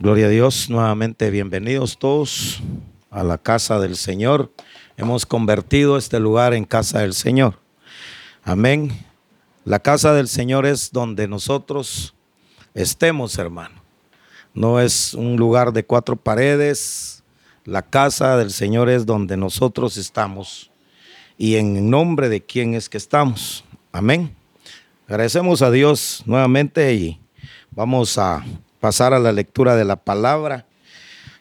Gloria a Dios, nuevamente bienvenidos todos a la casa del Señor. Hemos convertido este lugar en casa del Señor. Amén. La casa del Señor es donde nosotros estemos, hermano. No es un lugar de cuatro paredes. La casa del Señor es donde nosotros estamos. Y en nombre de quién es que estamos. Amén. Agradecemos a Dios nuevamente y vamos a pasar a la lectura de la palabra.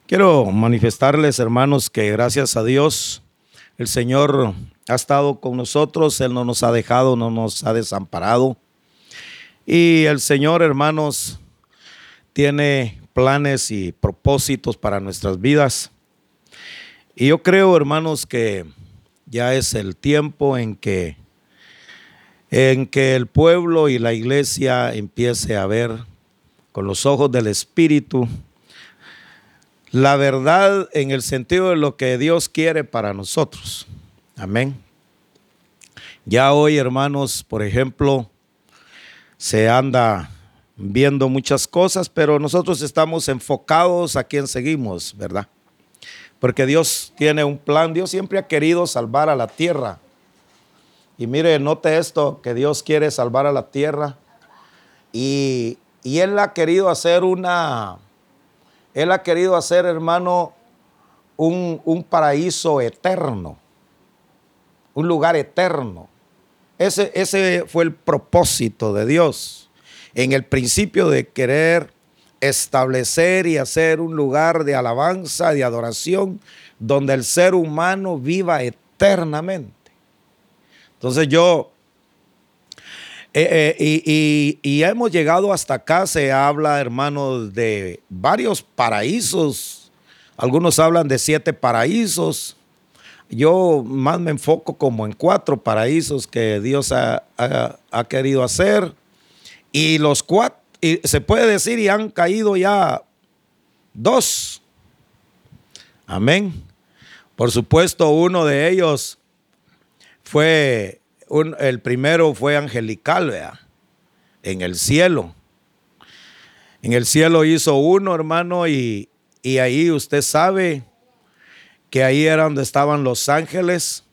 Quiero manifestarles, hermanos, que gracias a Dios el Señor ha estado con nosotros, Él no nos ha dejado, no nos ha desamparado. Y el Señor, hermanos, tiene planes y propósitos para nuestras vidas. Y yo creo, hermanos, que ya es el tiempo en que en que el pueblo y la iglesia empiece a ver con los ojos del Espíritu, la verdad en el sentido de lo que Dios quiere para nosotros. Amén. Ya hoy, hermanos, por ejemplo, se anda viendo muchas cosas, pero nosotros estamos enfocados a quien seguimos, ¿verdad? Porque Dios tiene un plan, Dios siempre ha querido salvar a la tierra. Y mire, note esto, que Dios quiere salvar a la tierra. Y y Él ha querido hacer una, Él ha querido hacer, hermano, un, un paraíso eterno, un lugar eterno. Ese, ese fue el propósito de Dios en el principio de querer establecer y hacer un lugar de alabanza, de adoración, donde el ser humano viva eternamente. Entonces yo eh, eh, y, hemos llegado hasta acá, se habla, hermanos, de varios paraísos. Algunos hablan de siete paraísos. Yo más me enfoco como en cuatro paraísos que Dios ha, querido hacer. Y los cuatro, y se puede decir, y han caído ya dos. Amén. Por supuesto, uno de ellos fue el primero fue angelical, en el cielo. En el cielo hizo uno, hermano, y, y ahí usted sabe que ahí era donde estaban los ángeles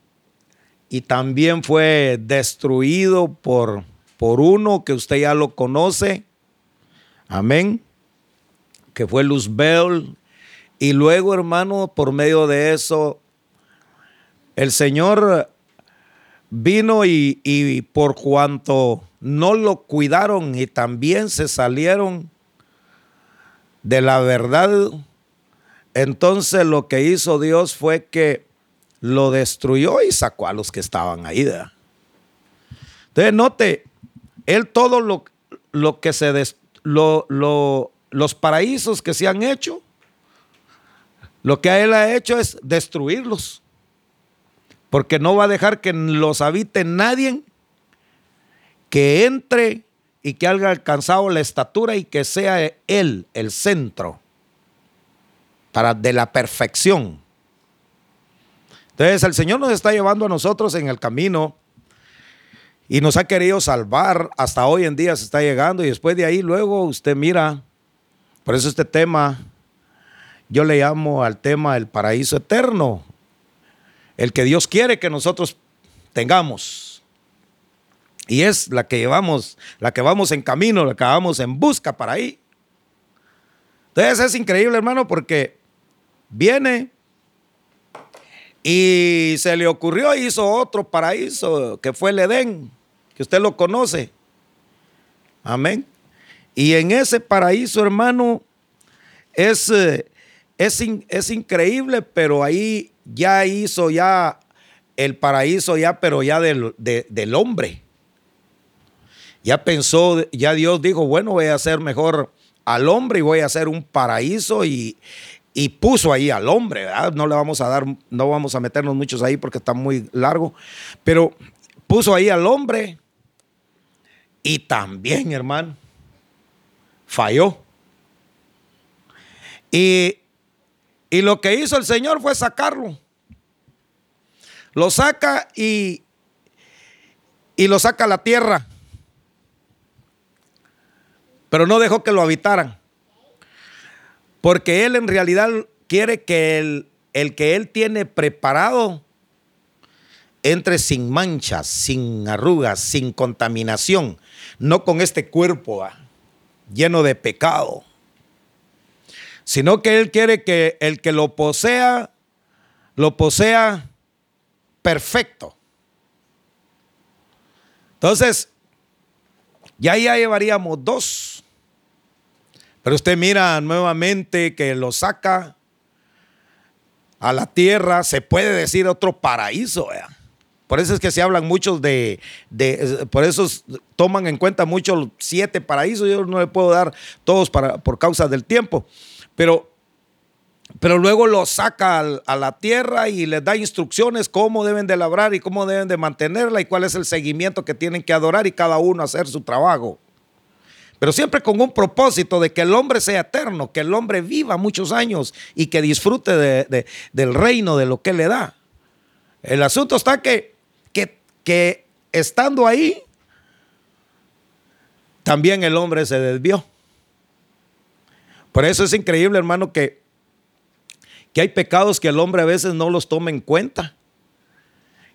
y también fue destruido por, por uno que usted ya lo conoce. Amén. Que fue Luzbel. Y luego, hermano, por medio de eso, el Señor vino y, por cuanto no lo cuidaron y también se salieron de la verdad, entonces lo que hizo Dios fue que lo destruyó y sacó a los que estaban ahí. Entonces, note, él todo lo, lo que se los paraísos que se han hecho, lo que él ha hecho es destruirlos porque no va a dejar que los habite nadie que entre y que haya alcanzado la estatura y que sea Él el centro para de la perfección. Entonces el Señor nos está llevando a nosotros en el camino y nos ha querido salvar. Hasta hoy en día se está llegando y después de ahí luego usted mira, por eso este tema, yo le llamo al tema el paraíso eterno el que Dios quiere que nosotros tengamos. Y es la que llevamos, la que vamos en camino, la que vamos en busca para ahí. Entonces es increíble, hermano, porque viene y se le ocurrió, hizo otro paraíso, que fue el Edén, que usted lo conoce. Amén. Y en ese paraíso, hermano, es, eh, es, es increíble, pero ahí ya hizo ya el paraíso ya, pero ya del, del hombre. Ya pensó, ya Dios dijo, bueno, voy a hacer mejor al hombre y voy a hacer un paraíso y, y puso ahí al hombre, No le vamos a dar, no vamos a meternos muchos ahí porque está muy largo, pero puso ahí al hombre y también, hermano, falló. Y y lo que hizo el Señor fue sacarlo. Lo saca y, y lo saca a la tierra. Pero no dejó que lo habitaran. Porque Él en realidad quiere que el, el que Él tiene preparado entre sin manchas, sin arrugas, sin contaminación, no con este cuerpo lleno de pecado, sino que Él quiere que el que lo posea, lo posea perfecto. Entonces, ya ya llevaríamos dos. Pero usted mira nuevamente que lo saca a la tierra, se puede decir otro paraíso. Por eso es que se hablan muchos de, por eso toman en cuenta mucho los siete paraísos. Yo no le puedo dar todos para, por causa del tiempo. Pero pero luego lo saca a la tierra y les da instrucciones cómo deben de labrar y cómo deben de mantenerla y cuál es el seguimiento que tienen que adorar y cada uno hacer su trabajo. Pero siempre con un propósito de que el hombre sea eterno, que el hombre viva muchos años y que disfrute del reino, de lo que le da. El asunto está que, que, que estando ahí, también el hombre se desvió. Por eso es increíble, hermano, que que hay pecados que el hombre a veces no los toma en cuenta.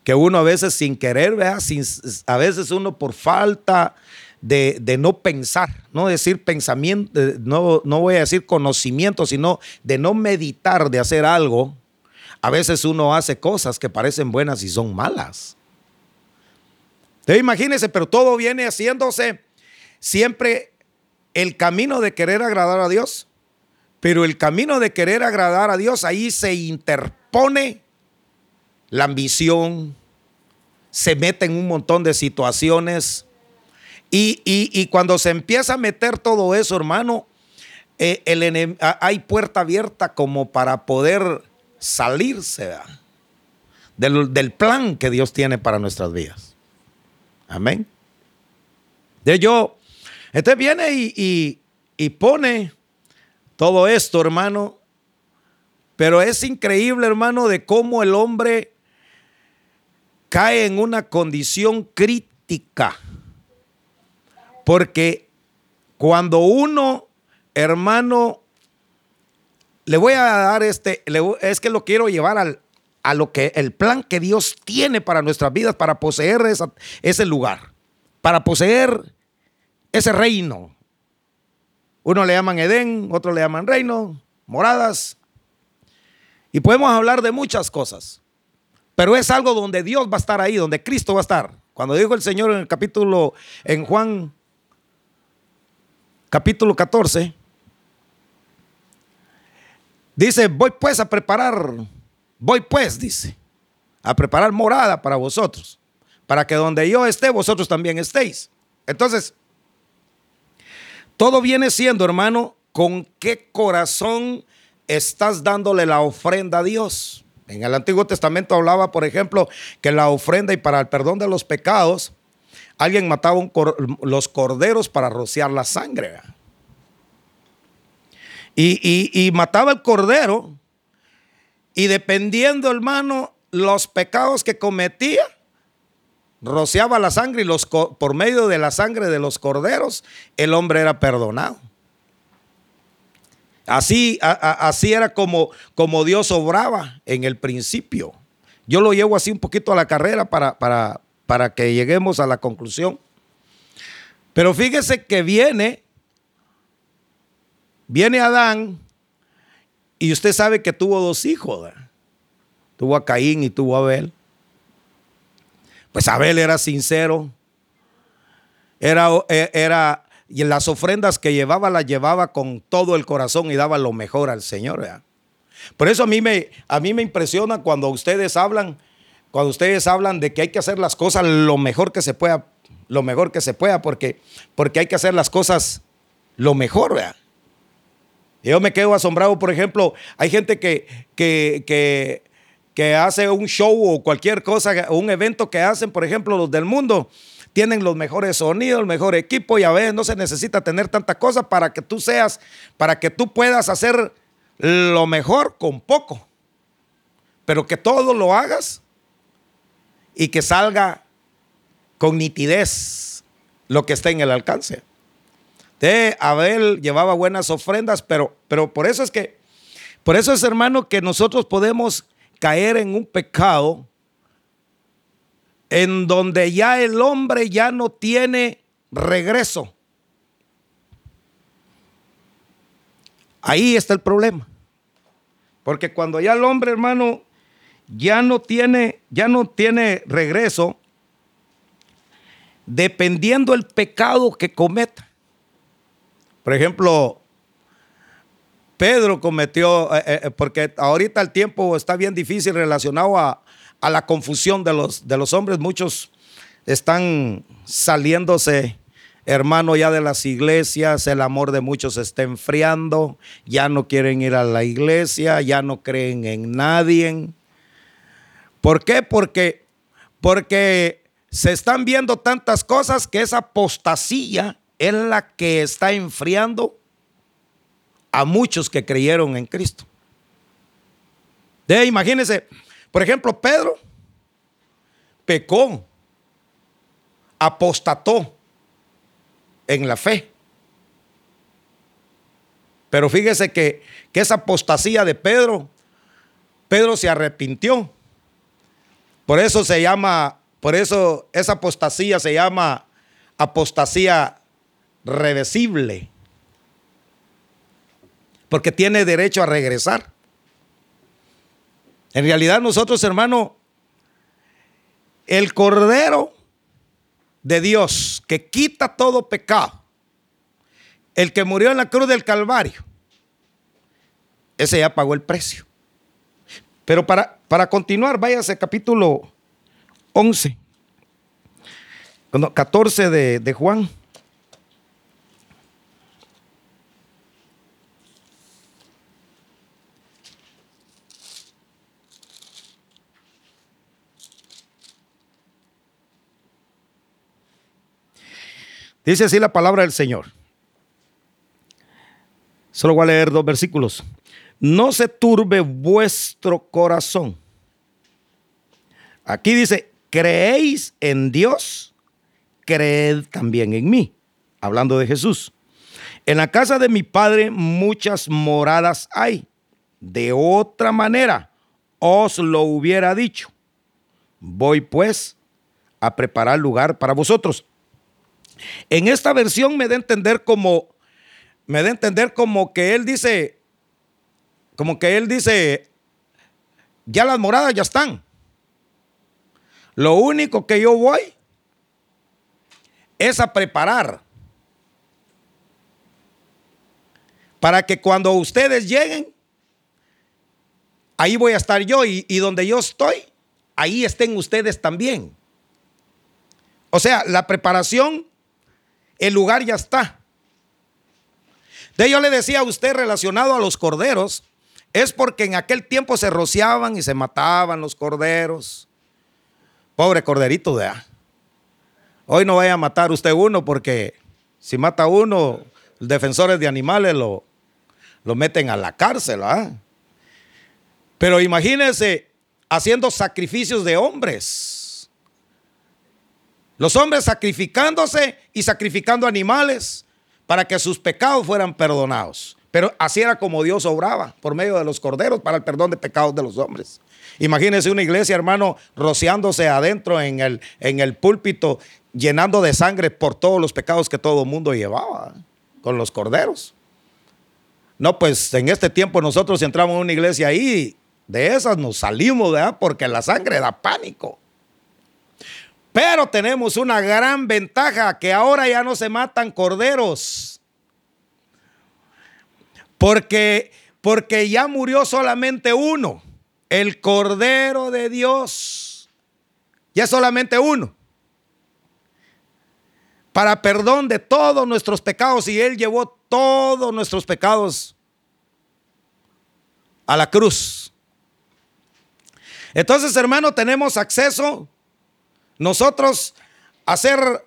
Que uno a veces sin querer, a veces uno por falta de, no pensar, no decir pensamiento, no, no voy a decir conocimiento, sino de no meditar, de hacer algo, a veces uno hace cosas que parecen buenas y son malas. Entonces imagínense, pero todo viene haciéndose siempre el camino de querer agradar a Dios. Pero el camino de querer agradar a Dios, ahí se interpone la ambición, se mete en un montón de situaciones. Y, cuando se empieza a meter todo eso, hermano, eh, hay puerta abierta como para poder salirse del, plan que Dios tiene para nuestras vidas. Amén. De yo, entonces viene y, y pone todo esto, hermano. Pero es increíble, hermano, de cómo el hombre cae en una condición crítica. Porque cuando uno, hermano, le voy a dar este, es que lo quiero llevar al, a lo que el plan que Dios tiene para nuestras vidas, para poseer ese lugar, para poseer ese reino, uno le llaman Edén, otro le llaman reino, moradas. Y podemos hablar de muchas cosas. Pero es algo donde Dios va a estar ahí, donde Cristo va a estar. Cuando dijo el Señor en el capítulo, en Juan capítulo 14, dice, voy pues a preparar, voy pues, dice, a preparar morada para vosotros, para que donde yo esté, vosotros también estéis. Entonces, todo viene siendo, hermano, con qué corazón estás dándole la ofrenda a Dios. En el Antiguo Testamento hablaba, por ejemplo, que la ofrenda y para el perdón de los pecados, alguien mataba los corderos para rociar la sangre. Y, y mataba el cordero y dependiendo, hermano, los pecados que cometía, rociaba la sangre y los, por medio de la sangre de los corderos el hombre era perdonado. Así, así era como, como Dios obraba en el principio. Yo lo llevo así un poquito a la carrera para, para, para que lleguemos a la conclusión. Pero fíjese que viene, viene Adán y usted sabe que tuvo dos hijos. Tuvo a Caín y tuvo a Abel. Pues Abel era sincero. Era, e, era, y las ofrendas que llevaba las llevaba con todo el corazón y daba lo mejor al Señor. Por eso a mí, me, a mí me impresiona cuando ustedes hablan, cuando ustedes hablan de que hay que hacer las cosas lo mejor que se pueda, lo mejor que se pueda, porque, porque hay que hacer las cosas lo mejor. Yo me quedo asombrado, por ejemplo, hay gente que, que, que que hace un show o cualquier cosa, un evento que hacen, por ejemplo, los del mundo, tienen los mejores sonidos, el mejor equipo y a veces no se necesita tener tanta cosa para que tú seas, para que tú puedas hacer lo mejor con poco. Pero que todo lo hagas y que salga con nitidez lo que esté en el alcance. De Abel llevaba buenas ofrendas, pero, pero por eso es que, por eso es hermano que nosotros podemos caer en un pecado en donde ya el hombre ya no tiene regreso. Ahí está el problema. Porque cuando ya el hombre, hermano, ya no tiene, ya no tiene regreso, dependiendo el pecado que cometa. Por ejemplo, Pedro cometió, eh, eh, porque ahorita el tiempo está bien difícil relacionado a, a la confusión de los, de los hombres. Muchos están saliéndose, hermano, ya de las iglesias. El amor de muchos está enfriando. Ya no quieren ir a la iglesia, ya no creen en nadie. ¿Por qué? Porque, porque se están viendo tantas cosas que esa apostasía es la que está enfriando a muchos que creyeron en Cristo. De, imagínense, por ejemplo, Pedro pecó, apostató en la fe. Pero fíjese que, que esa apostasía de Pedro, Pedro se arrepintió. Por eso se llama, por eso esa apostasía se llama apostasía reversible. Porque tiene derecho a regresar. En realidad nosotros, hermano, el Cordero de Dios que quita todo pecado, el que murió en la cruz del Calvario, ese ya pagó el precio. Pero para, para continuar, váyase capítulo 11, 14 de, de Juan. Dice así la palabra del Señor. Solo voy a leer dos versículos. No se turbe vuestro corazón. Aquí dice, creéis en Dios, creed también en mí. Hablando de Jesús. En la casa de mi padre muchas moradas hay. De otra manera os lo hubiera dicho. Voy pues a preparar lugar para vosotros. En esta versión me da entender como, me da entender como que él dice, como que él dice, ya las moradas ya están. Lo único que yo voy es a preparar para que cuando ustedes lleguen, ahí voy a estar yo y, y, donde yo estoy, ahí estén ustedes también. O sea, la preparación el lugar ya está. De yo le decía a usted relacionado a los corderos, es porque en aquel tiempo se rociaban y se mataban los corderos. Pobre corderito de A. Hoy no vaya a matar usted uno porque si mata uno, defensores de animales lo, lo meten a la cárcel. ¿ah? Pero imagínense haciendo sacrificios de hombres los hombres sacrificándose y sacrificando animales para que sus pecados fueran perdonados. Pero así era como Dios obraba por medio de los corderos para el perdón de pecados de los hombres. Imagínense una iglesia, hermano, rociándose adentro en el, en el púlpito, llenando de sangre por todos los pecados que todo el mundo llevaba con los corderos. No, pues en este tiempo nosotros entramos en una iglesia ahí, de esas nos salimos, ¿verdad? Porque la sangre da pánico. Pero tenemos una gran ventaja, que ahora ya no se matan corderos. Porque, porque ya murió solamente uno, el Cordero de Dios. Ya solamente uno. Para perdón de todos nuestros pecados. Y Él llevó todos nuestros pecados a la cruz. Entonces, hermano, tenemos acceso nosotros hacer,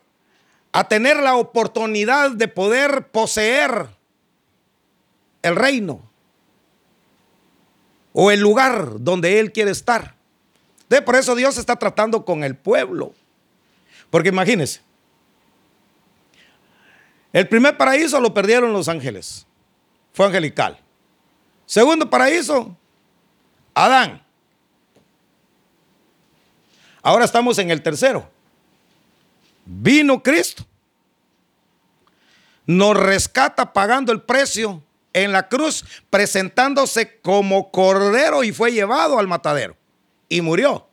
a tener la oportunidad de poder poseer el reino o el lugar donde Él quiere estar. De por eso Dios está tratando con el pueblo. Porque imagínense, El primer paraíso lo perdieron los ángeles. Fue angelical. Segundo paraíso, Adán. Ahora estamos en el tercero. Vino Cristo. Nos rescata pagando el precio en la cruz, presentándose como cordero y fue llevado al matadero. Y murió.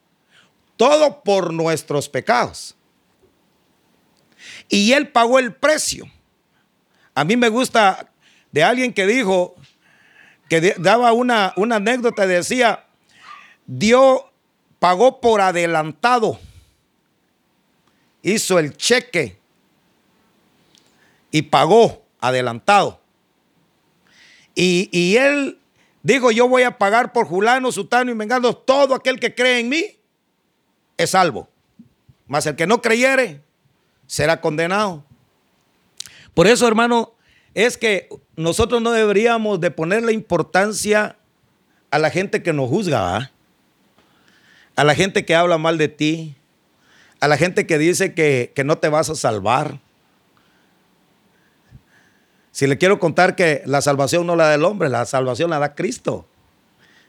Todo por nuestros pecados. Y él pagó el precio. A mí me gusta de alguien que dijo, que daba una, una anécdota decía, Dios pagó por adelantado, hizo el cheque y pagó adelantado. Y, y, él dijo, yo voy a pagar por Julano, Sutano y Mengano, todo aquel que cree en mí es salvo. Mas el que no creyere será condenado. Por eso, hermano, es que nosotros no deberíamos de ponerle importancia a la gente que nos juzga, a la gente que habla mal de ti, a la gente que dice que, que no te vas a salvar. Si le quiero contar que la salvación no la da el hombre, la salvación la da Cristo.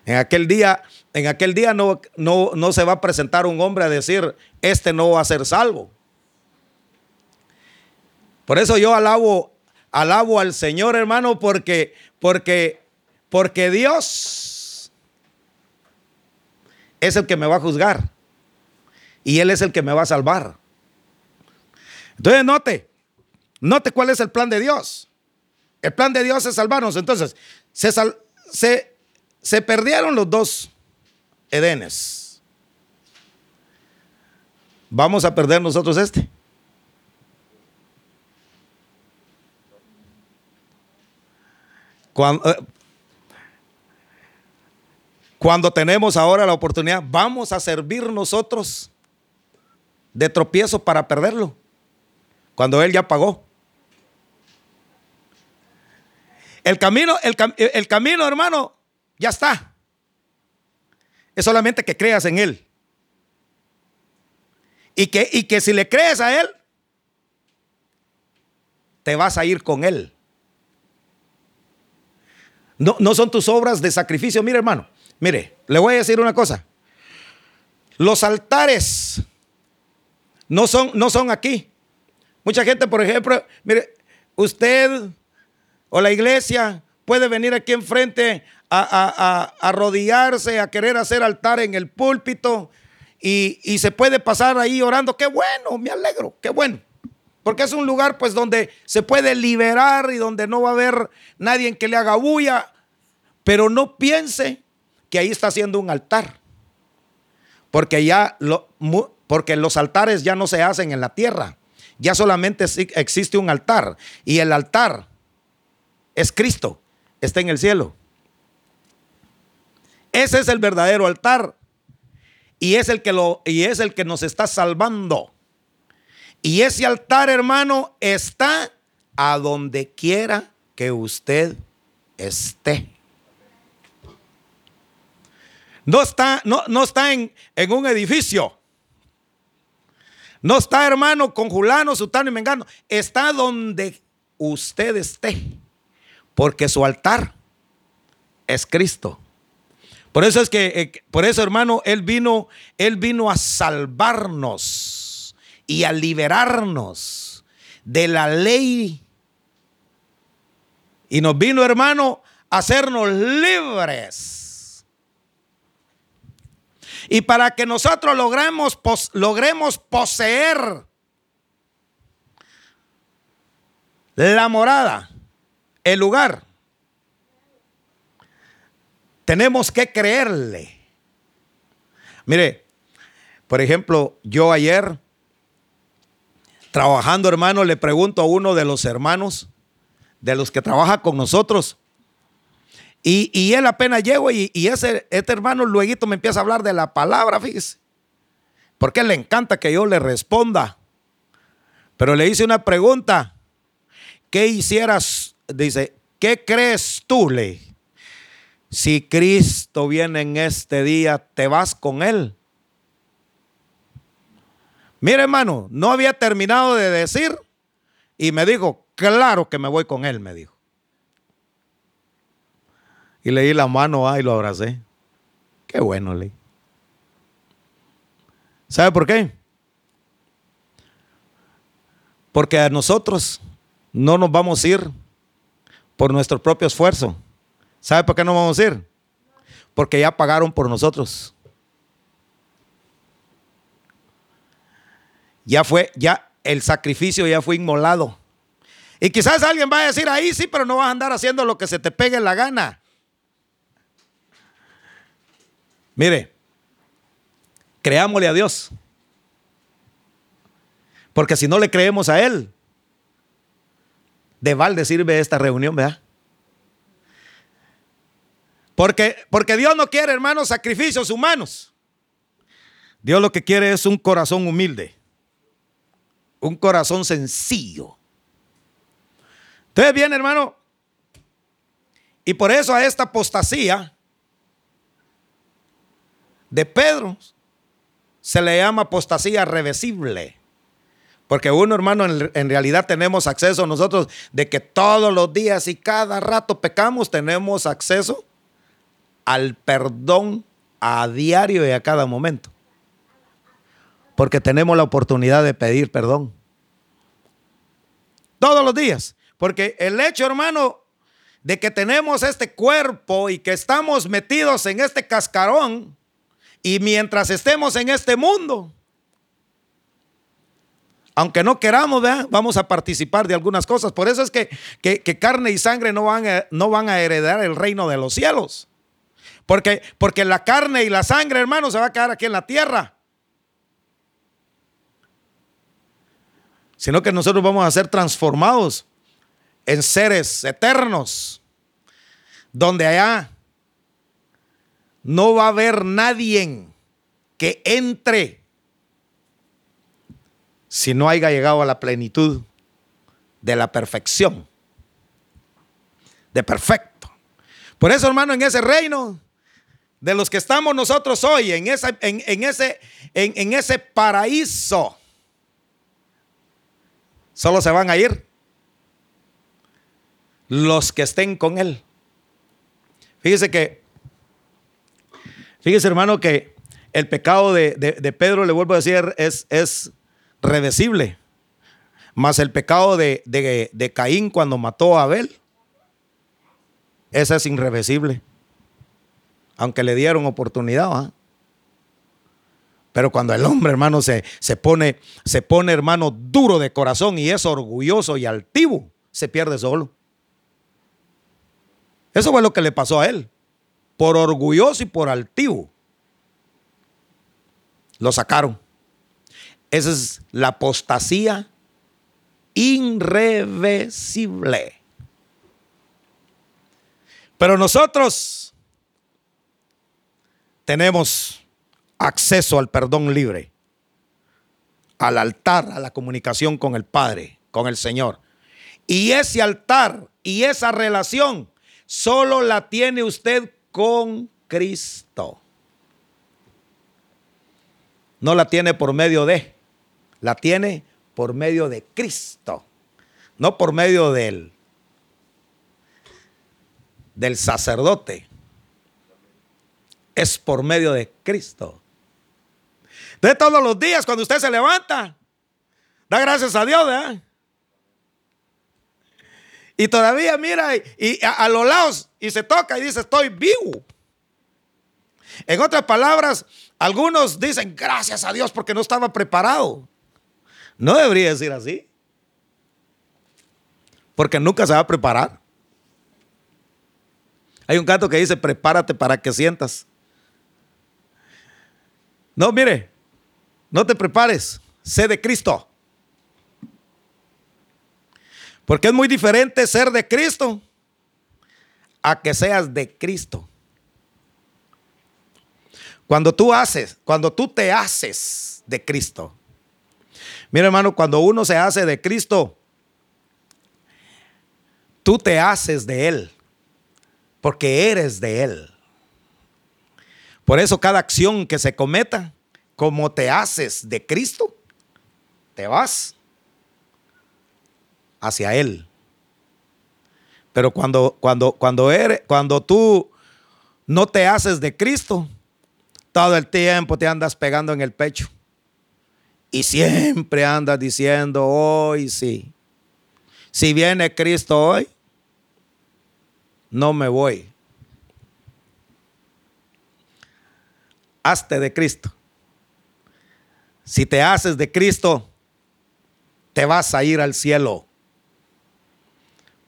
En aquel día, en aquel día no, no, no se va a presentar un hombre a decir, este no va a ser salvo. Por eso yo alabo, alabo al Señor, hermano, porque, porque, porque Dios es el que me va a juzgar. Y Él es el que me va a salvar. Entonces, note, note cuál es el plan de Dios. El plan de Dios es salvarnos. Entonces, se, se, se perdieron los dos Edenes. Vamos a perder nosotros este. Eh, cuando, tenemos ahora la oportunidad, vamos a servir nosotros de tropiezo para perderlo. Cuando Él ya pagó. El camino, el, el camino, hermano, ya está. Es solamente que creas en Él. Y que, y que si le crees a Él, te vas a ir con Él. No, son tus obras de sacrificio. Mire, hermano, mire, le voy a decir una cosa. Los altares no son, no son aquí. Mucha gente, por ejemplo, mire, usted o la iglesia puede venir aquí enfrente a, a, a arrodillarse, a querer hacer altar en el púlpito y, y se puede pasar ahí orando. Qué bueno, me alegro, qué bueno. Porque es un lugar pues donde se puede liberar y donde no va a haber nadie que le haga bulla. Pero no piense que ahí está haciendo un altar. Porque ya lo, porque los altares ya no se hacen en la tierra. Ya solamente existe un altar. Y el altar es Cristo. Está en el cielo. Ese es el verdadero altar. Y es el que, lo, y es el que nos está salvando. Y ese altar, hermano, está a donde quiera que usted esté. No está, no, no está en, en, un edificio. No está, hermano, con Julano, Sutano y Mengano. Está donde usted esté. Porque su altar es Cristo. Por eso es que, eh, por eso, hermano, Él vino, Él vino a salvarnos y a liberarnos de la ley. Y nos vino, hermano, a hacernos libres. Y para que nosotros logremos, logremos poseer la morada, el lugar, tenemos que creerle. Mire, por ejemplo, yo ayer trabajando, hermano, le pregunto a uno de los hermanos, de los que trabaja con nosotros, y, él apenas llegó y, ese, este hermano luego me empieza a hablar de la palabra, fíjese, porque le encanta que yo le responda. Pero le hice una pregunta, ¿qué hicieras? Dice, ¿qué crees tú, le? Si Cristo viene en este día, ¿te vas con él? Mire, hermano, no había terminado de decir y me dijo, claro que me voy con él, me dijo. Y le di la mano ah, y lo abracé. Qué bueno, le. ¿Sabe por qué? Porque a nosotros no nos vamos a ir por nuestro propio esfuerzo. ¿Sabe por qué no vamos a ir? Porque ya pagaron por nosotros. Ya fue, ya el sacrificio ya fue inmolado. Y quizás alguien va a decir, ahí sí, pero no vas a andar haciendo lo que se te pegue la gana. Mire, creámosle a Dios. Porque si no le creemos a Él, de balde sirve esta reunión, ¿verdad? Porque, porque Dios no quiere, hermanos, sacrificios humanos. Dios lo que quiere es un corazón humilde, un corazón sencillo. Entonces bien, hermano, y por eso a esta apostasía de Pedro se le llama apostasía reversible. Porque uno, hermano, en, realidad tenemos acceso nosotros de que todos los días y cada rato pecamos, tenemos acceso al perdón a diario y a cada momento. Porque tenemos la oportunidad de pedir perdón. Todos los días. Porque el hecho, hermano, de que tenemos este cuerpo y que estamos metidos en este cascarón, y mientras estemos en este mundo, aunque no queramos, vamos a participar de algunas cosas. Por eso es que, carne y sangre no van, a, no van a heredar el reino de los cielos. Porque, porque la carne y la sangre, hermano, se va a quedar aquí en la tierra. Sino que nosotros vamos a ser transformados en seres eternos. Donde allá no va a haber nadie que entre si no haya llegado a la plenitud de la perfección, de perfecto. Por eso, hermano, en ese reino de los que estamos nosotros hoy, en, ese, en ese paraíso, solo se van a ir los que estén con Él. Fíjese que, fíjese hermano, que el pecado de, Pedro, le vuelvo a decir, es, es reversible. Más el pecado de, de, Caín cuando mató a Abel, ese es irreversible. Aunque le dieron oportunidad. Pero cuando el hombre, hermano, se, se, pone, se pone, hermano, duro de corazón y es orgulloso y altivo, se pierde solo. Eso fue lo que le pasó a él. Por orgulloso y por altivo. Lo sacaron. Esa es la apostasía irreversible. Pero nosotros tenemos acceso al perdón libre, al altar, a la comunicación con el Padre, con el Señor. Y ese altar y esa relación solo la tiene usted con Cristo. No la tiene por medio de la tiene por medio de Cristo, no por medio del, del sacerdote. Es por medio de Cristo. De todos los días, cuando usted se levanta, da gracias a Dios. Y todavía mira y, a, a, los lados y se toca y dice, estoy vivo. En otras palabras, algunos dicen, gracias a Dios porque no estaba preparado. No debería decir así. Porque nunca se va a preparar. Hay un canto que dice, prepárate para que sientas. No, mire, no te prepares, sé de Cristo. Porque es muy diferente ser de Cristo a que seas de Cristo. Cuando tú haces, cuando tú te haces de Cristo, Mira, hermano, cuando uno se hace de Cristo, tú te haces de Él, porque eres de Él. Por eso cada acción que se cometa, como te haces de Cristo, te vas hacia Él. Pero cuando, cuando, cuando, eres, cuando tú no te haces de Cristo, todo el tiempo te andas pegando en el pecho. Y siempre andas diciendo, hoy sí. Si viene Cristo hoy, no me voy. Hazte de Cristo. Si te haces de Cristo, te vas a ir al cielo.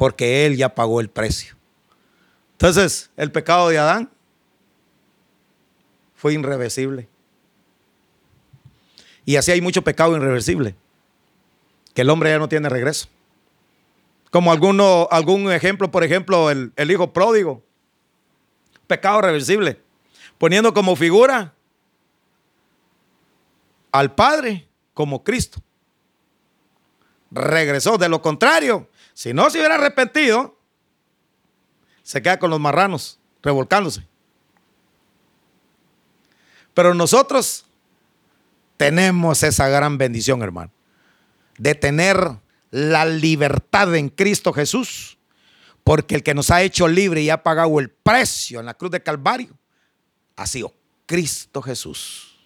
Porque Él ya pagó el precio. Entonces, el pecado de Adán fue irreversible. Y así hay mucho pecado irreversible, que el hombre ya no tiene regreso. Como alguno, algún ejemplo, por ejemplo, el, el hijo pródigo, pecado reversible, poniendo como figura al Padre como Cristo. Regresó, de lo contrario, si no se hubiera arrepentido, se queda con los marranos, revolcándose. Pero nosotros tenemos esa gran bendición, hermano, de tener la libertad en Cristo Jesús, porque el que nos ha hecho libre y ha pagado el precio en la cruz de Calvario ha sido Cristo Jesús.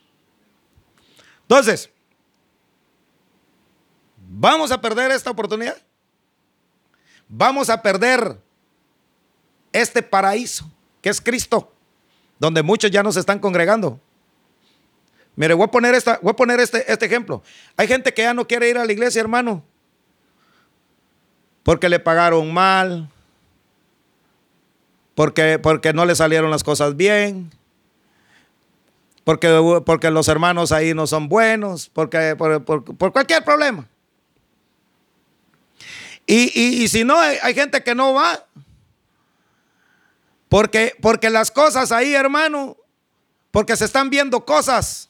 Entonces, ¿vamos a perder esta oportunidad? ¿Vamos a perder este paraíso que es Cristo, donde muchos ya no se están congregando? Mire, voy a poner, esta, voy a poner este, este ejemplo. Hay gente que ya no quiere ir a la iglesia, hermano, porque le pagaron mal, porque, porque no le salieron las cosas bien, porque, porque los hermanos ahí no son buenos, porque, por, cualquier problema. Y, si no, hay, hay, gente que no va. Porque, porque las cosas ahí, hermano, porque se están viendo cosas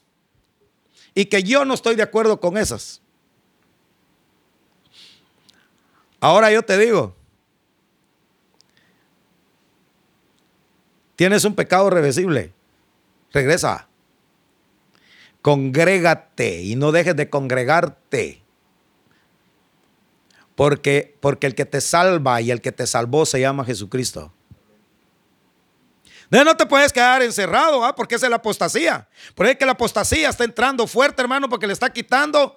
y que yo no estoy de acuerdo con esas. Ahora yo te digo, tienes un pecado reversible, regresa, congrégate y no dejes de congregarte. Porque, porque el que te salva y el que te salvó se llama Jesucristo. No, te puedes quedar encerrado, ¿ah? porque es la apostasía. Por es que la apostasía está entrando fuerte, hermano, porque le está quitando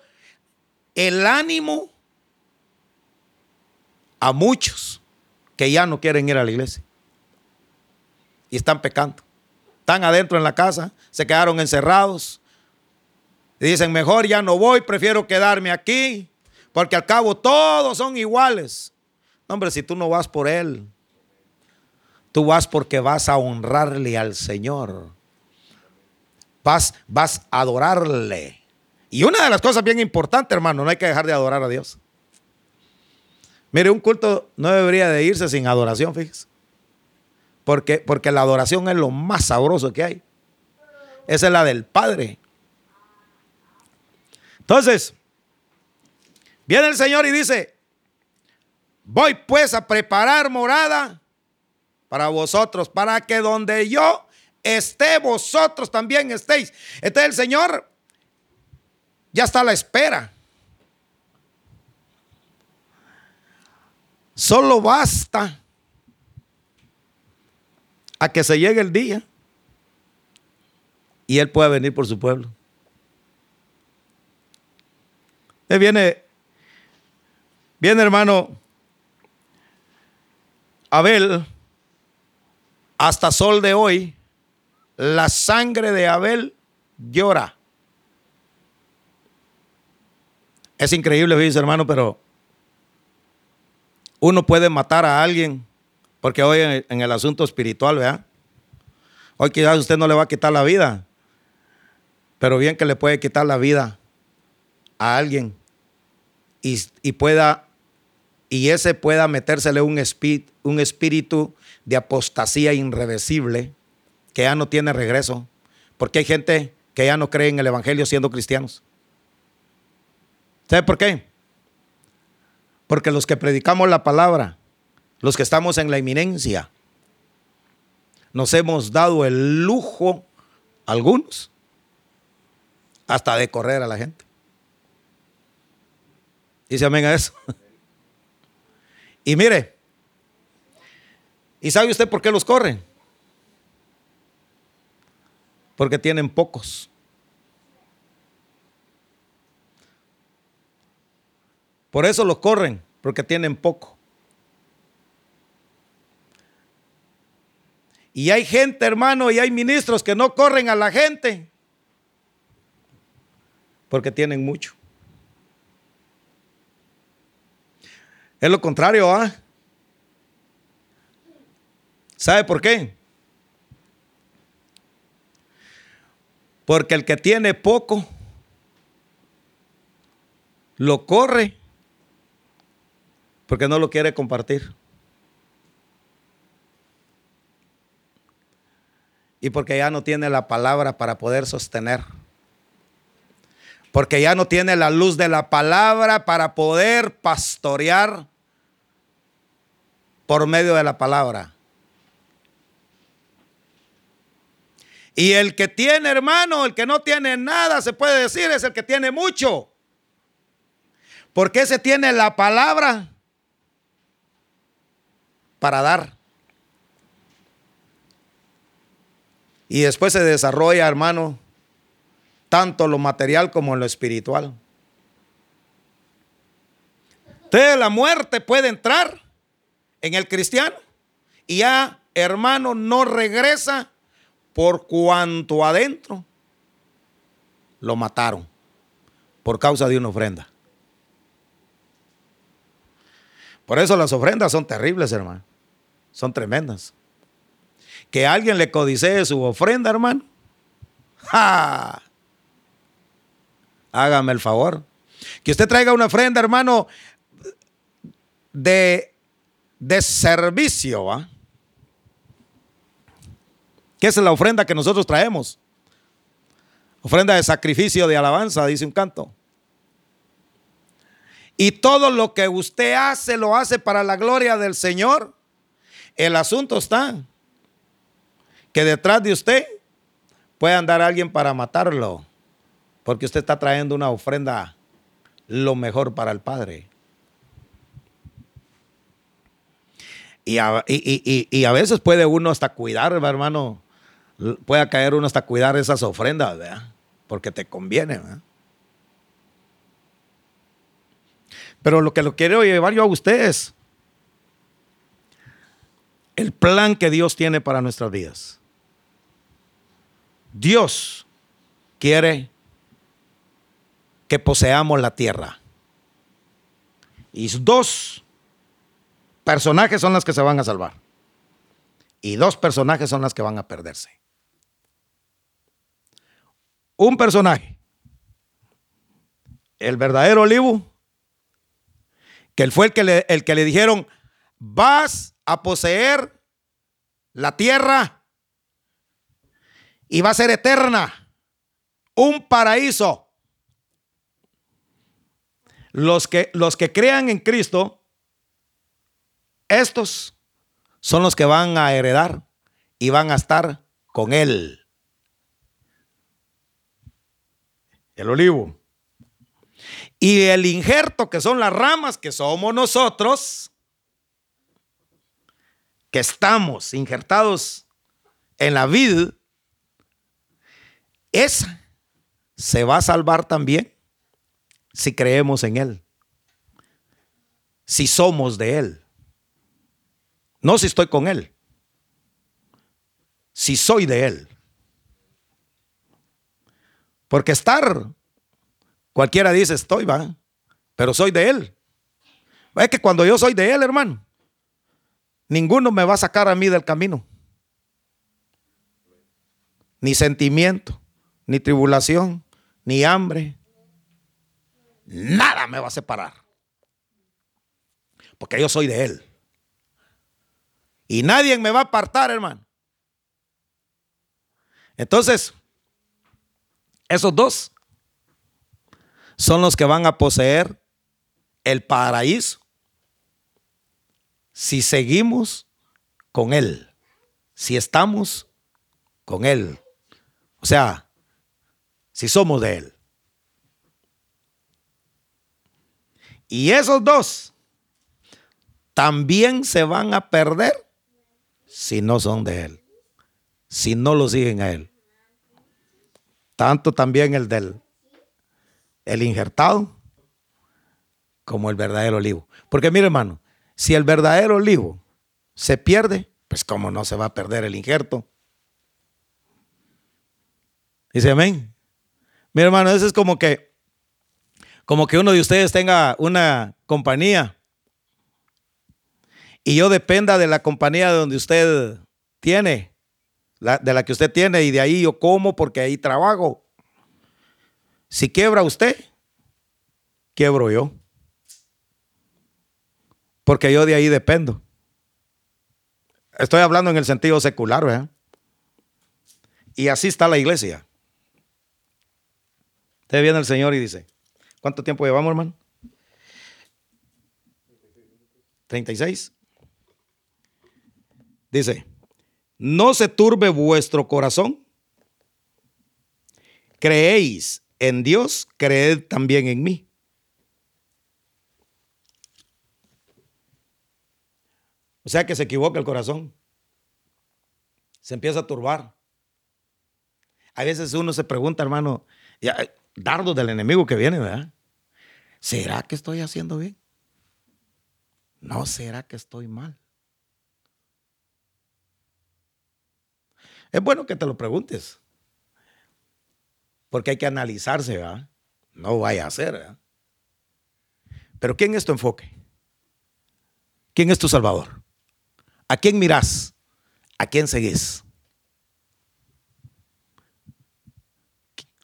el ánimo a muchos que ya no quieren ir a la iglesia. Y están pecando. Están adentro en la casa, se quedaron encerrados. Y dicen, mejor ya no voy, prefiero quedarme aquí, porque al cabo todos son iguales. hombre, si tú no vas por él, Tú vas porque vas a honrarle al Señor. Vas, vas a adorarle. Y una de las cosas bien importantes, hermano, no hay que dejar de adorar a Dios. Mire, un culto no debería de irse sin adoración, fíjese. Porque, porque la adoración es lo más sabroso que hay. Esa es la del Padre. Entonces, viene el Señor y dice, voy pues a preparar morada para vosotros, para que donde yo esté, vosotros también estéis. Entonces el Señor ya está a la espera. Solo basta a que se llegue el día y Él pueda venir por su pueblo. viene, viene hermano Abel hasta sol de hoy, la sangre de Abel llora. Es increíble, hermano, pero uno puede matar a alguien, porque hoy en, el asunto espiritual, ¿verdad? Hoy quizás usted no le va a quitar la vida, pero bien que le puede quitar la vida a alguien y, y pueda, y ese pueda metérsele un, espíritu, de apostasía irreversible que ya no tiene regreso. Porque hay gente que ya no cree en el Evangelio siendo cristianos. ¿Sabe por qué? Porque los que predicamos la palabra, los que estamos en la eminencia, nos hemos dado el lujo, algunos, hasta de correr a la gente. Dice amén a eso. Y mire, ¿Y sabe usted por qué los corren? Porque tienen pocos. Por eso los corren, porque tienen poco. Y hay gente, hermano, y hay ministros que no corren a la gente porque tienen mucho. Es lo contrario, ¿ah? ¿Sabe por qué? Porque el que tiene poco lo corre porque no lo quiere compartir. Y porque ya no tiene la palabra para poder sostener. Porque ya no tiene la luz de la palabra para poder pastorear por medio de la palabra. Y el que tiene, hermano, el que no tiene nada, se puede decir, es el que tiene mucho. Porque ese tiene la palabra para dar. Y después se desarrolla, hermano, tanto lo material como lo espiritual. Entonces la muerte puede entrar en el cristiano y ya, hermano, no regresa por cuanto adentro lo mataron por causa de una ofrenda. Por eso las ofrendas son terribles, hermano. Son tremendas. Que alguien le codicee su ofrenda, hermano. Hágame el favor. Que usted traiga una ofrenda, hermano, de, de servicio. ¿va? ¿Qué es la ofrenda que nosotros traemos? Ofrenda de sacrificio, de alabanza, dice un canto. Y todo lo que usted hace, lo hace para la gloria del Señor. El asunto está que detrás de usted puede andar alguien para matarlo, porque usted está trayendo una ofrenda lo mejor para el Padre. Y a, veces puede uno hasta cuidar, hermano, pueda caer uno hasta cuidar esas ofrendas, ¿verdad? Porque te conviene, ¿verdad? Pero lo que lo quiero llevar yo a ustedes, el plan que Dios tiene para nuestras vidas. Dios quiere que poseamos la tierra. Y dos personajes son las que se van a salvar. Y dos personajes son las que van a perderse un personaje, el verdadero olivo, que él fue el que, le, el que le dijeron, vas a poseer la tierra y va a ser eterna, un paraíso. Los que, los que crean en Cristo, estos son los que van a heredar y van a estar con Él. el olivo. Y el injerto, que son las ramas, que somos nosotros, que estamos injertados en la vid, esa se va a salvar también si creemos en Él, si somos de Él. No si estoy con Él, si soy de Él. Porque estar, cualquiera dice, estoy, va, pero soy de Él. Es que cuando yo soy de Él, hermano, ninguno me va a sacar a mí del camino. Ni sentimiento, ni tribulación, ni hambre. Nada me va a separar. Porque yo soy de Él. Y nadie me va a apartar, hermano. Entonces, esos dos son los que van a poseer el paraíso si seguimos con Él, si estamos con Él. O sea, si somos de Él. Y esos dos también se van a perder si no son de Él, si no lo siguen a Él. Tanto también el del el injertado como el verdadero olivo. Porque mire hermano, si el verdadero olivo se pierde, pues cómo no se va a perder el injerto. Dice amén. Mire hermano, eso es como que como que uno de ustedes tenga una compañía y yo dependa de la compañía de donde usted tiene, de la que usted tiene, y de ahí yo como porque ahí trabajo. Si quiebra usted, quiebro yo. Porque yo de ahí dependo. Estoy hablando en el sentido secular, ¿verdad? Y así está la iglesia. Usted viene el Señor y dice, ¿cuánto tiempo llevamos, hermano? 36. Dice, no se turbe vuestro corazón. Creéis en Dios, creed también en mí. O sea que se equivoca el corazón. Se empieza a turbar. A veces uno se pregunta, hermano, ya, dardo del enemigo que viene, ¿verdad? ¿Será que estoy haciendo bien? ¿No será que estoy mal? Es bueno que te lo preguntes. Porque hay que analizarse, ¿verdad? No vaya a ser, ¿verdad? Pero ¿quién es tu enfoque? ¿Quién es tu Salvador? ¿A quién mirás? ¿A quién seguís?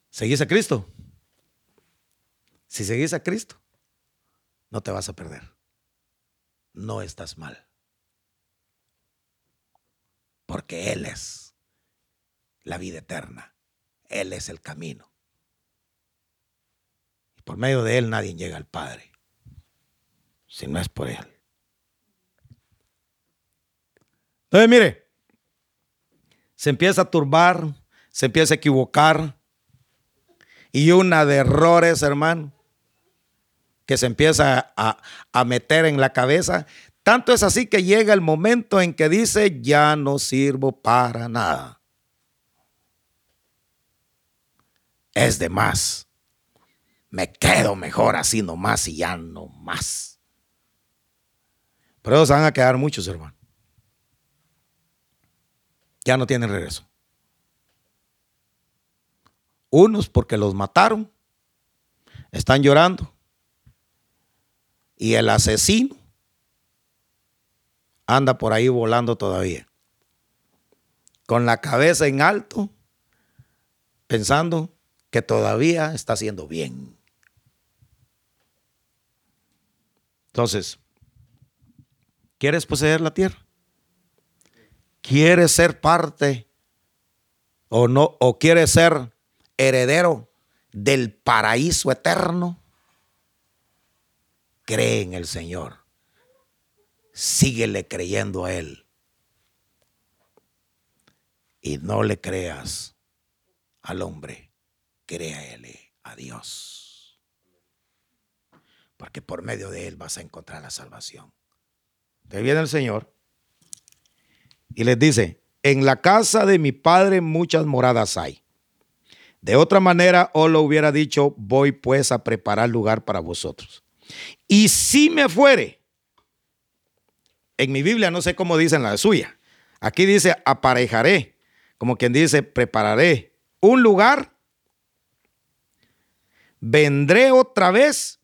¿Seguís a Cristo? Si seguís a Cristo, no te vas a perder. No estás mal. Porque Él es la vida eterna. Él es el camino. Y por medio de Él nadie llega al Padre, si no es por Él. Entonces, mire, se empieza a turbar, se empieza a equivocar, y una de errores, hermano, que se empieza a, a meter en la cabeza. Tanto es así que llega el momento en que dice, ya no sirvo para nada. Es de más. Me quedo mejor así nomás y ya no más. Pero ellos van a quedar muchos, hermano. Ya no tienen regreso. Unos porque los mataron, están llorando. Y el asesino anda por ahí volando todavía. Con la cabeza en alto, pensando que todavía está haciendo bien. Entonces, ¿quieres poseer la tierra? ¿Quieres ser parte o no o quieres ser heredero del paraíso eterno? Cree en el Señor. Síguele creyendo a él. Y no le creas al hombre créale a Dios. Porque por medio de Él vas a encontrar la salvación. Te viene el Señor y les dice, en la casa de mi padre muchas moradas hay. De otra manera, os lo hubiera dicho, voy pues a preparar lugar para vosotros. Y si me fuere, en mi Biblia no sé cómo dice en la suya, aquí dice aparejaré, como quien dice prepararé un lugar vendré otra vez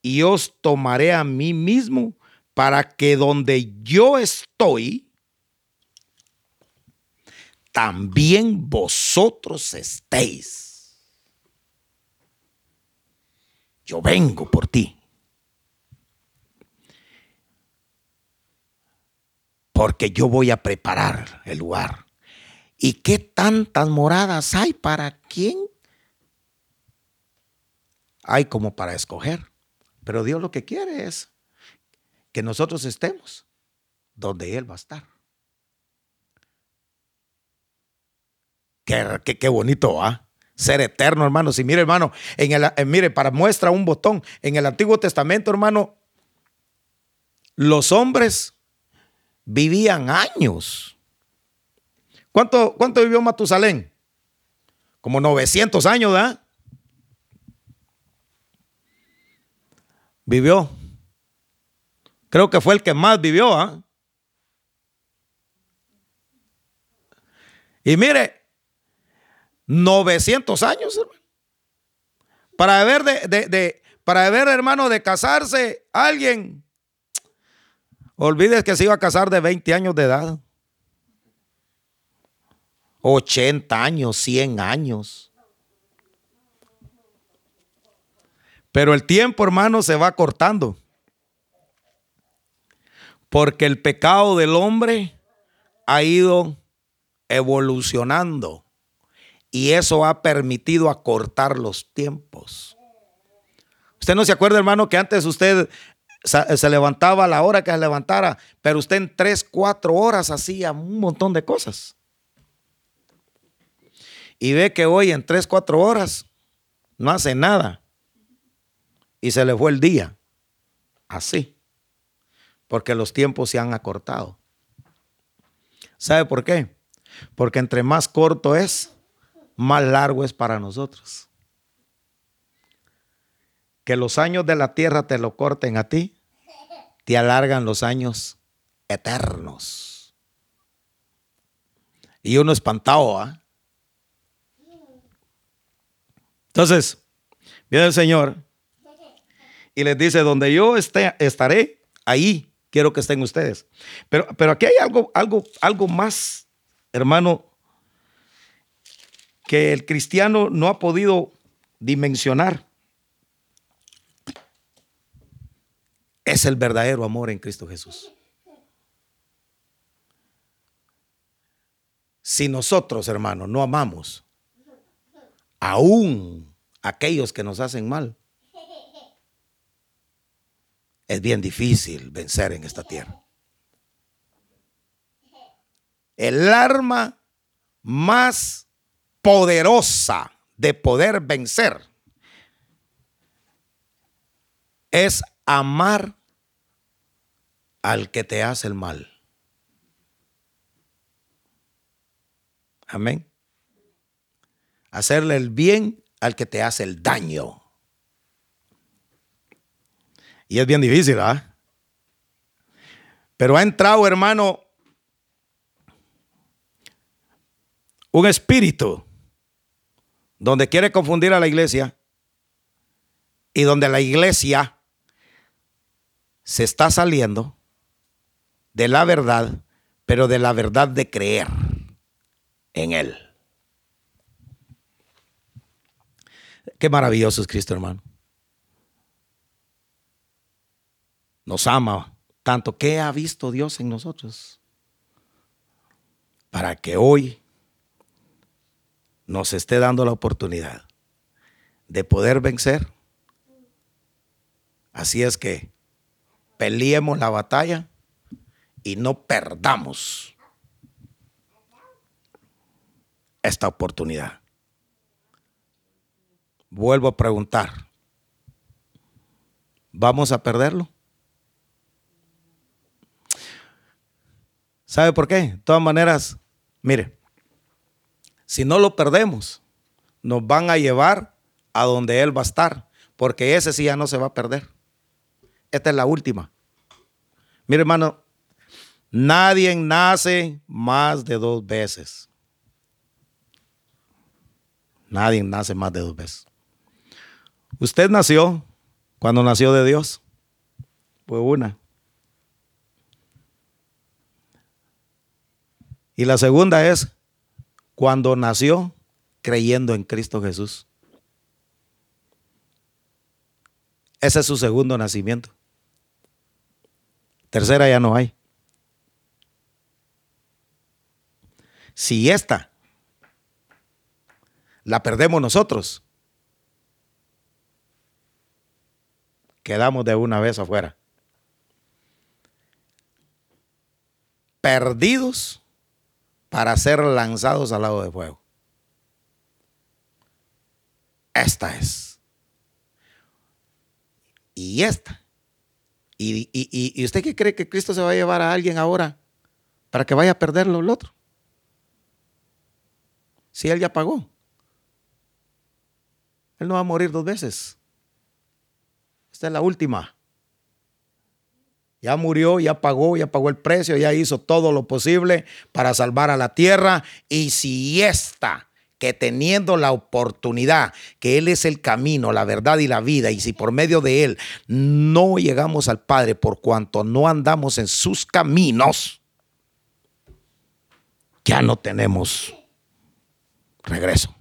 y os tomaré a mí mismo para que donde yo estoy, también vosotros estéis. Yo vengo por ti. Porque yo voy a preparar el lugar. ¿Y qué tantas moradas hay para quién hay como para escoger. Pero Dios lo que quiere es que nosotros estemos donde Él va a estar. Qué, qué, bonito, va ¿ah? Ser eterno, hermano. Si mire, hermano, en el, eh, mire, para muestra un botón, en el Antiguo Testamento, hermano, los hombres vivían años ¿Cuánto, cuánto vivió Matusalén? Como 900 años, ¿verdad? Vivió. Creo que fue el que más vivió, ¿ah? Y mire, 900 años, hermano. Para ver, de, para ver, hermano, de casarse alguien. Olvides que se iba a casar de 20 años de edad. 80 años, 100 años. Pero el tiempo, hermano, se va cortando. Porque el pecado del hombre ha ido evolucionando y eso ha permitido acortar los tiempos. Usted no se acuerda, hermano, que antes usted se levantaba a la hora que se levantara, pero usted en tres, cuatro horas hacía un montón de cosas. Y ve que hoy en tres, cuatro horas no hace nada. Y se le fue el día. Así. Porque los tiempos se han acortado. ¿Sabe por qué? Porque entre más corto es, más largo es para nosotros. Que los años de la tierra te lo corten a ti, te alargan los años eternos. Y uno espantado, ¿ah? Entonces, viene el Señor y les dice, donde yo esté, estaré, ahí quiero que estén ustedes. Pero, pero aquí hay algo, algo, algo más hermano, que el cristiano no ha podido dimensionar. Es el verdadero amor en Cristo Jesús. Si nosotros, hermanos, no amamos aún aquellos que nos hacen mal, es bien difícil vencer en esta tierra el arma más poderosa de poder vencer es amar al que te hace el mal. Amén. Hacerle el bien al que te hace el daño. Y es bien difícil, ¿ah? Pero ha entrado, hermano, un espíritu donde quiere confundir a la iglesia y donde la iglesia se está saliendo de la verdad, pero de la verdad de creer en Él. Qué maravilloso es Cristo, hermano. Nos ama tanto. ¿Qué ha visto Dios en nosotros? Para que hoy nos esté dando la oportunidad de poder vencer. Así es que peleemos la batalla y no perdamos esta oportunidad. Vuelvo a preguntar, ¿vamos a perderlo? ¿Sabe por qué? De todas maneras, mire, si no lo perdemos, nos van a llevar a donde Él va a estar, porque ese sí ya no se va a perder. Esta es la última. Mire, hermano, nadie nace más de dos veces. Nadie nace más de dos veces. Usted nació cuando nació de Dios. Fue una. Y la segunda es cuando nació creyendo en Cristo Jesús. Ese es su segundo nacimiento. Tercera ya no hay. Si esta la perdemos nosotros, quedamos de una vez afuera. Perdidos para ser lanzados al lado de fuego. Esta es. Y esta. Y, usted qué cree que Cristo se va a llevar a alguien ahora para que vaya a perderlo el otro? Si Él ya pagó. Él no va a morir dos veces. Esta es la última. Ya murió, ya pagó, ya pagó el precio, ya hizo todo lo posible para salvar a la tierra. Y si esta, que teniendo la oportunidad, que Él es el camino, la verdad y la vida, y si por medio de Él no llegamos al Padre por cuanto no andamos en sus caminos, ya no tenemos regreso.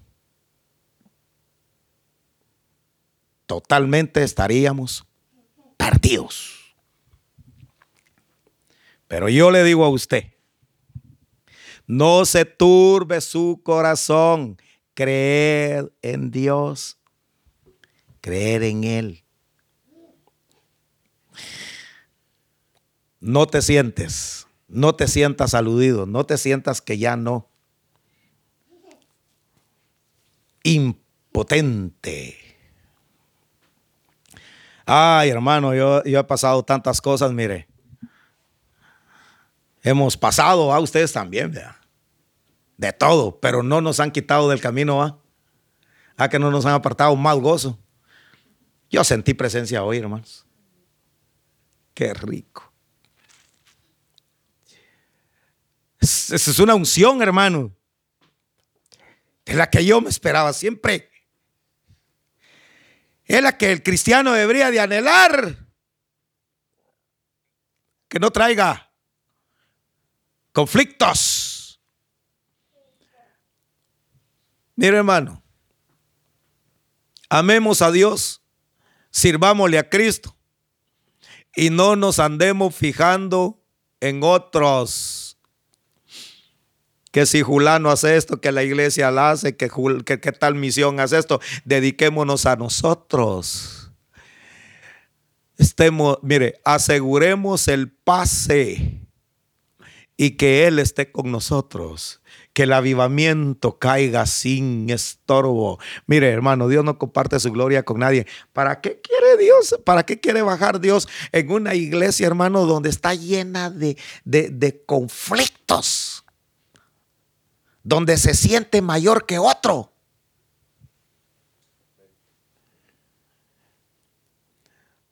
Totalmente estaríamos perdidos. Pero yo le digo a usted, no se turbe su corazón, creer en Dios, creer en Él. No te sientes, no te sientas aludido, no te sientas que ya no. Impotente. Ay, hermano, yo, yo he pasado tantas cosas, mire hemos pasado, a ustedes también, de todo, pero no nos han quitado del camino, ¿a? a que no nos han apartado mal gozo. Yo sentí presencia hoy, hermanos. Qué rico. Esa es una unción, hermano, de la que yo me esperaba siempre. Es la que el cristiano debería de anhelar. Que no traiga conflictos. Mire hermano, amemos a Dios, sirvámosle a Cristo y no nos andemos fijando en otros. Que si Julano hace esto, que la iglesia la hace, que, que, que tal misión hace esto, dediquémonos a nosotros. Estemos, mire, aseguremos el pase y que Él esté con nosotros. Que el avivamiento caiga sin estorbo. Mire, hermano, Dios no comparte su gloria con nadie. ¿Para qué quiere Dios? ¿Para qué quiere bajar Dios en una iglesia, hermano, donde está llena de, de conflictos? Donde se siente mayor que otro.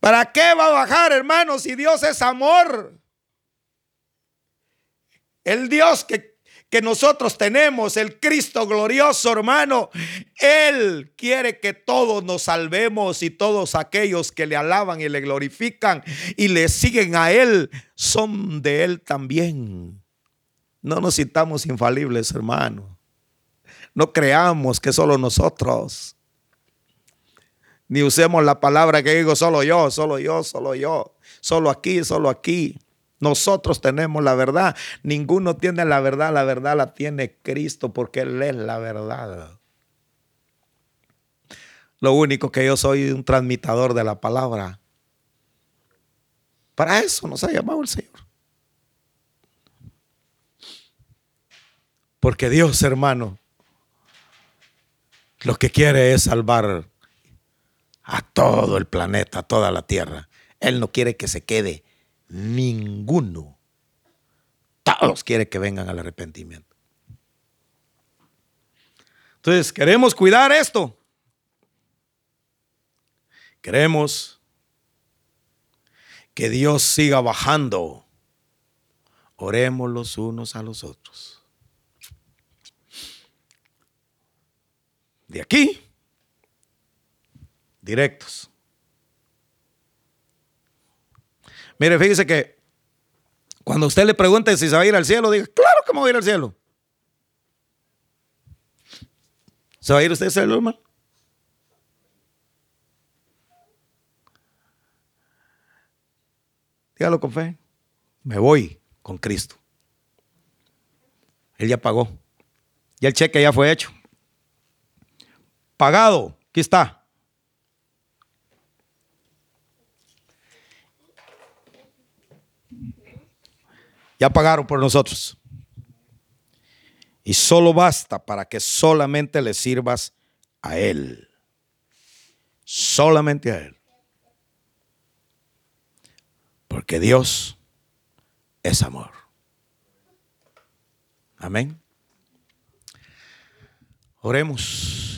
¿Para qué va a bajar, hermano, si Dios es amor? El Dios que, que nosotros tenemos, el Cristo glorioso, hermano, Él quiere que todos nos salvemos y todos aquellos que le alaban y le glorifican y le siguen a Él son de Él también. No nos sintamos infalibles, hermano. No creamos que solo nosotros. Ni usemos la palabra que digo solo yo, solo yo, solo yo. Solo aquí, solo aquí. Nosotros tenemos la verdad. Ninguno tiene la verdad. La verdad la tiene Cristo porque Él es la verdad. Lo único que yo soy un transmitador de la palabra. Para eso nos ha llamado el Señor. Porque Dios, hermano, lo que quiere es salvar a todo el planeta, a toda la tierra. Él no quiere que se quede Ninguno. Todos quieren que vengan al arrepentimiento. Entonces, queremos cuidar esto. Queremos que Dios siga bajando. Oremos los unos a los otros. De aquí, directos. Mire, fíjese que cuando usted le pregunte si se va a ir al cielo, diga, claro que me voy a ir al cielo. ¿Se va a ir usted al cielo, hermano? Dígalo con fe. Me voy con Cristo. Él ya pagó. Ya el cheque ya fue hecho. Pagado. Aquí está. Ya pagaron por nosotros. Y solo basta para que solamente le sirvas a Él. Solamente a Él. Porque Dios es amor. Amén. Oremos.